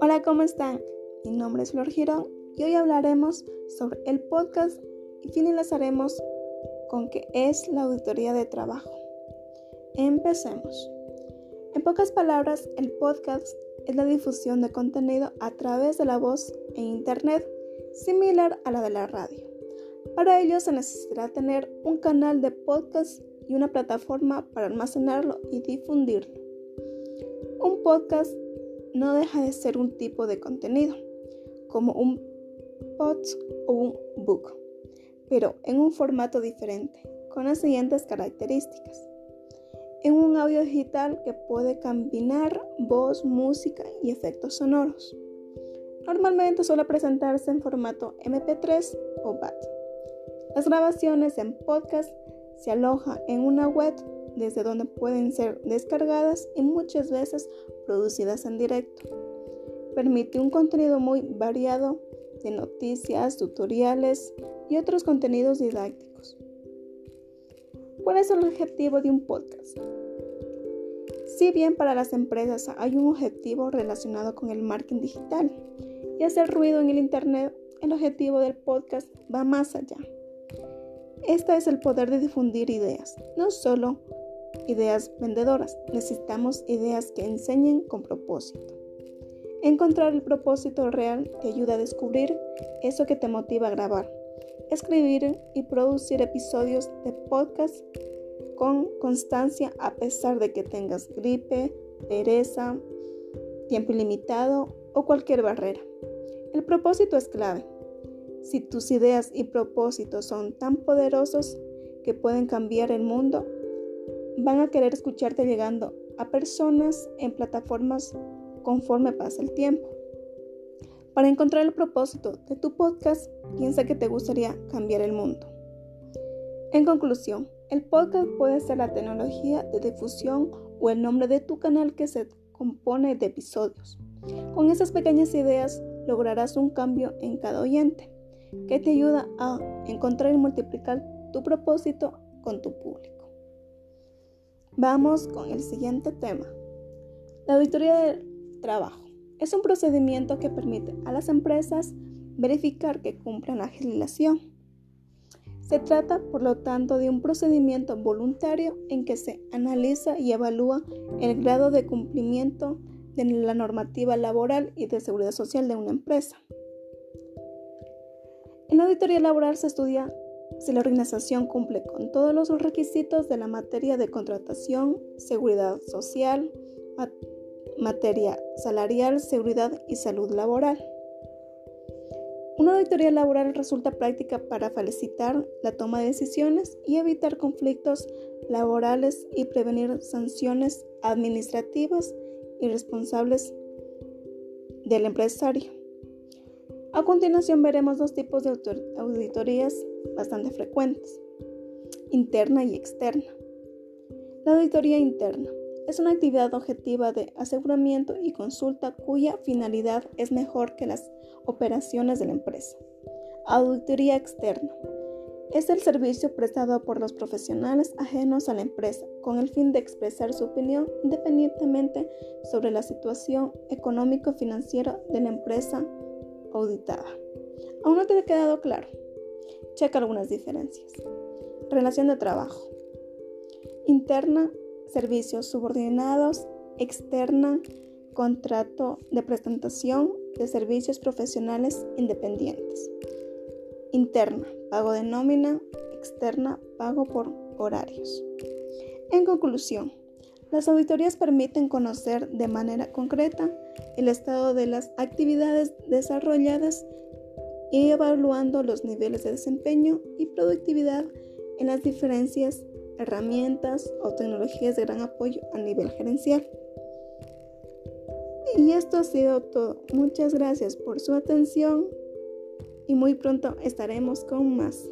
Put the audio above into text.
Hola, ¿cómo están? Mi nombre es Flor Girón y hoy hablaremos sobre el podcast y finalizaremos con qué es la auditoría de trabajo. Empecemos. En pocas palabras, el podcast es la difusión de contenido a través de la voz en Internet, similar a la de la radio. Para ello se necesitará tener un canal de podcast y una plataforma para almacenarlo y difundirlo. Un podcast no deja de ser un tipo de contenido, como un pod o un book, pero en un formato diferente, con las siguientes características. En un audio digital que puede combinar voz, música y efectos sonoros. Normalmente suele presentarse en formato MP3 o BAT. Las grabaciones en podcast se alojan en una web desde donde pueden ser descargadas y muchas veces producidas en directo. Permite un contenido muy variado de noticias, tutoriales y otros contenidos didácticos. ¿Cuál es el objetivo de un podcast? Si bien para las empresas hay un objetivo relacionado con el marketing digital y hacer ruido en el Internet, el objetivo del podcast va más allá. Este es el poder de difundir ideas, no solo ideas vendedoras, necesitamos ideas que enseñen con propósito. Encontrar el propósito real te ayuda a descubrir eso que te motiva a grabar, escribir y producir episodios de podcast con constancia a pesar de que tengas gripe, pereza, tiempo ilimitado o cualquier barrera. El propósito es clave. Si tus ideas y propósitos son tan poderosos que pueden cambiar el mundo, van a querer escucharte llegando a personas en plataformas conforme pasa el tiempo. Para encontrar el propósito de tu podcast, piensa que te gustaría cambiar el mundo. En conclusión, el podcast puede ser la tecnología de difusión o el nombre de tu canal que se compone de episodios. Con esas pequeñas ideas lograrás un cambio en cada oyente que te ayuda a encontrar y multiplicar tu propósito con tu público. Vamos con el siguiente tema. La auditoría del trabajo. Es un procedimiento que permite a las empresas verificar que cumplan la legislación. Se trata, por lo tanto, de un procedimiento voluntario en que se analiza y evalúa el grado de cumplimiento de la normativa laboral y de seguridad social de una empresa. En la auditoría laboral se estudia si la organización cumple con todos los requisitos de la materia de contratación, seguridad social, materia salarial, seguridad y salud laboral. Una auditoría laboral resulta práctica para felicitar la toma de decisiones y evitar conflictos laborales y prevenir sanciones administrativas y responsables del empresario. A continuación veremos dos tipos de auditorías bastante frecuentes, interna y externa. La auditoría interna es una actividad objetiva de aseguramiento y consulta cuya finalidad es mejor que las operaciones de la empresa. Auditoría externa es el servicio prestado por los profesionales ajenos a la empresa con el fin de expresar su opinión independientemente sobre la situación económico-financiera de la empresa auditada. ¿Aún no te ha quedado claro? Checa algunas diferencias. Relación de trabajo. Interna servicios subordinados, externa, contrato de presentación de servicios profesionales independientes. Interna, pago de nómina, externa, pago por horarios. En conclusión, las auditorías permiten conocer de manera concreta el estado de las actividades desarrolladas y evaluando los niveles de desempeño y productividad en las diferencias herramientas o tecnologías de gran apoyo a nivel gerencial. Y esto ha sido todo. Muchas gracias por su atención y muy pronto estaremos con más.